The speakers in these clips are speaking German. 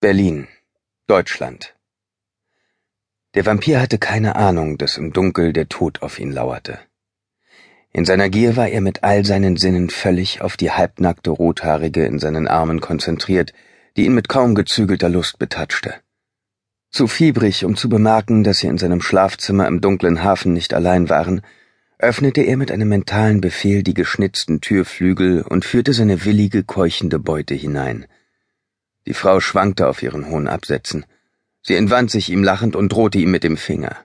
Berlin, Deutschland. Der Vampir hatte keine Ahnung, dass im Dunkel der Tod auf ihn lauerte. In seiner Gier war er mit all seinen Sinnen völlig auf die halbnackte Rothaarige in seinen Armen konzentriert, die ihn mit kaum gezügelter Lust betatschte. Zu fiebrig, um zu bemerken, dass sie in seinem Schlafzimmer im dunklen Hafen nicht allein waren, öffnete er mit einem mentalen Befehl die geschnitzten Türflügel und führte seine willige, keuchende Beute hinein – die Frau schwankte auf ihren hohen Absätzen. Sie entwand sich ihm lachend und drohte ihm mit dem Finger.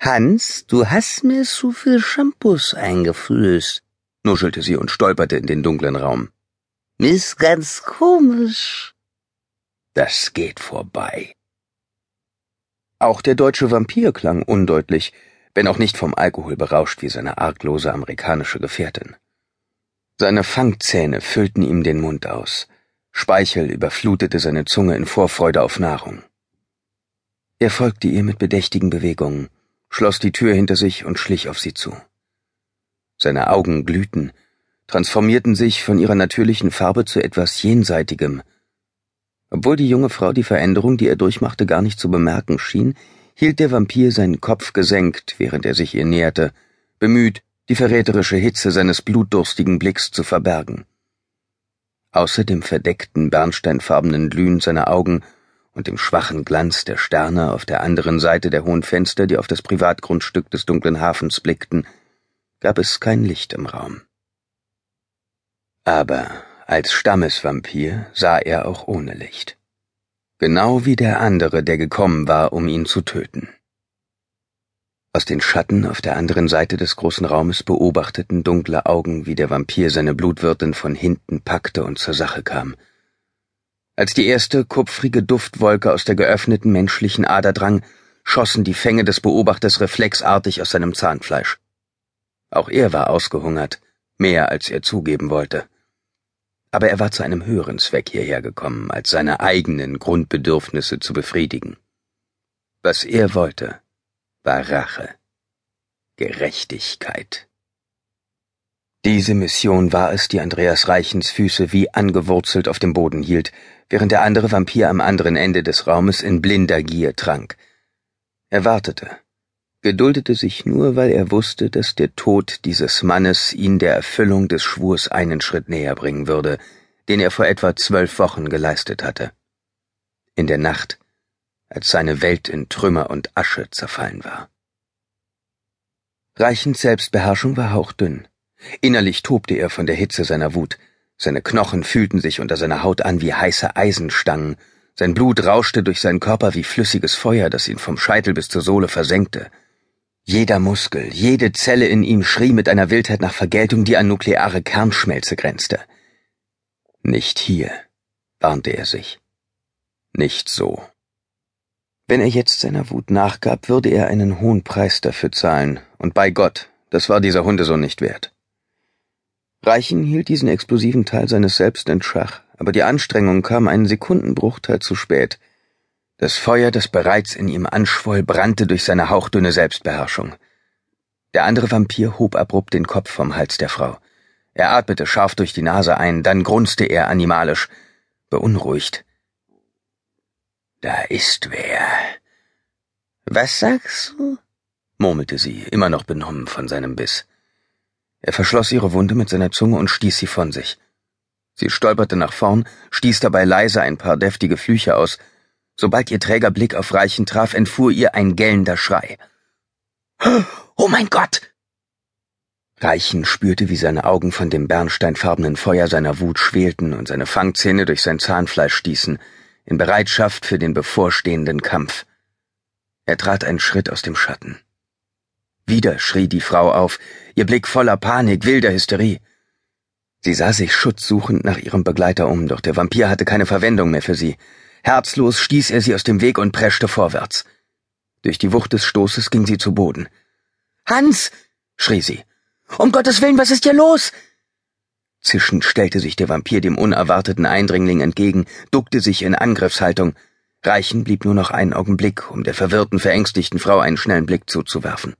Hans, du hast mir zu viel Shampoos eingeflößt, nuschelte sie und stolperte in den dunklen Raum. Ist ganz komisch. Das geht vorbei. Auch der deutsche Vampir klang undeutlich, wenn auch nicht vom Alkohol berauscht wie seine arglose amerikanische Gefährtin. Seine Fangzähne füllten ihm den Mund aus. Speichel überflutete seine Zunge in Vorfreude auf Nahrung. Er folgte ihr mit bedächtigen Bewegungen, schloss die Tür hinter sich und schlich auf sie zu. Seine Augen glühten, transformierten sich von ihrer natürlichen Farbe zu etwas Jenseitigem. Obwohl die junge Frau die Veränderung, die er durchmachte, gar nicht zu bemerken schien, hielt der Vampir seinen Kopf gesenkt, während er sich ihr näherte, bemüht, die verräterische Hitze seines blutdurstigen Blicks zu verbergen. Außer dem verdeckten, bernsteinfarbenen Glühen seiner Augen und dem schwachen Glanz der Sterne auf der anderen Seite der hohen Fenster, die auf das Privatgrundstück des dunklen Hafens blickten, gab es kein Licht im Raum. Aber als Stammesvampir sah er auch ohne Licht. Genau wie der andere, der gekommen war, um ihn zu töten. Aus den Schatten auf der anderen Seite des großen Raumes beobachteten dunkle Augen, wie der Vampir seine Blutwirtin von hinten packte und zur Sache kam. Als die erste kupfrige Duftwolke aus der geöffneten menschlichen Ader drang, schossen die Fänge des Beobachters reflexartig aus seinem Zahnfleisch. Auch er war ausgehungert, mehr als er zugeben wollte. Aber er war zu einem höheren Zweck hierher gekommen, als seine eigenen Grundbedürfnisse zu befriedigen. Was er wollte, war Rache, Gerechtigkeit. Diese Mission war es, die Andreas Reichens Füße wie angewurzelt auf dem Boden hielt, während der andere Vampir am anderen Ende des Raumes in blinder Gier trank. Er wartete, geduldete sich nur, weil er wusste, dass der Tod dieses Mannes ihn der Erfüllung des Schwurs einen Schritt näher bringen würde, den er vor etwa zwölf Wochen geleistet hatte. In der Nacht, als seine Welt in Trümmer und Asche zerfallen war. Reichens Selbstbeherrschung war hauchdünn. Innerlich tobte er von der Hitze seiner Wut. Seine Knochen fühlten sich unter seiner Haut an wie heiße Eisenstangen. Sein Blut rauschte durch seinen Körper wie flüssiges Feuer, das ihn vom Scheitel bis zur Sohle versenkte. Jeder Muskel, jede Zelle in ihm schrie mit einer Wildheit nach Vergeltung, die an nukleare Kernschmelze grenzte. Nicht hier, warnte er sich. Nicht so. Wenn er jetzt seiner Wut nachgab, würde er einen hohen Preis dafür zahlen, und bei Gott, das war dieser Hundesohn nicht wert. Reichen hielt diesen explosiven Teil seines Selbst in Schach, aber die Anstrengung kam einen Sekundenbruchteil zu spät. Das Feuer, das bereits in ihm anschwoll, brannte durch seine hauchdünne Selbstbeherrschung. Der andere Vampir hob abrupt den Kopf vom Hals der Frau. Er atmete scharf durch die Nase ein, dann grunzte er animalisch, beunruhigt. Da ist wer. Was sagst du? murmelte sie, immer noch benommen von seinem Biss. Er verschloss ihre Wunde mit seiner Zunge und stieß sie von sich. Sie stolperte nach vorn, stieß dabei leise ein paar deftige Flüche aus. Sobald ihr träger Blick auf Reichen traf, entfuhr ihr ein gellender Schrei. Oh mein Gott! Reichen spürte, wie seine Augen von dem bernsteinfarbenen Feuer seiner Wut schwelten und seine Fangzähne durch sein Zahnfleisch stießen in Bereitschaft für den bevorstehenden Kampf. Er trat einen Schritt aus dem Schatten. Wieder schrie die Frau auf, ihr Blick voller Panik, wilder Hysterie. Sie sah sich schutzsuchend nach ihrem Begleiter um, doch der Vampir hatte keine Verwendung mehr für sie. Herzlos stieß er sie aus dem Weg und preschte vorwärts. Durch die Wucht des Stoßes ging sie zu Boden. Hans! schrie sie. Um Gottes Willen, was ist hier los? Zischend stellte sich der Vampir dem unerwarteten Eindringling entgegen, duckte sich in Angriffshaltung. Reichen blieb nur noch einen Augenblick, um der verwirrten, verängstigten Frau einen schnellen Blick zuzuwerfen.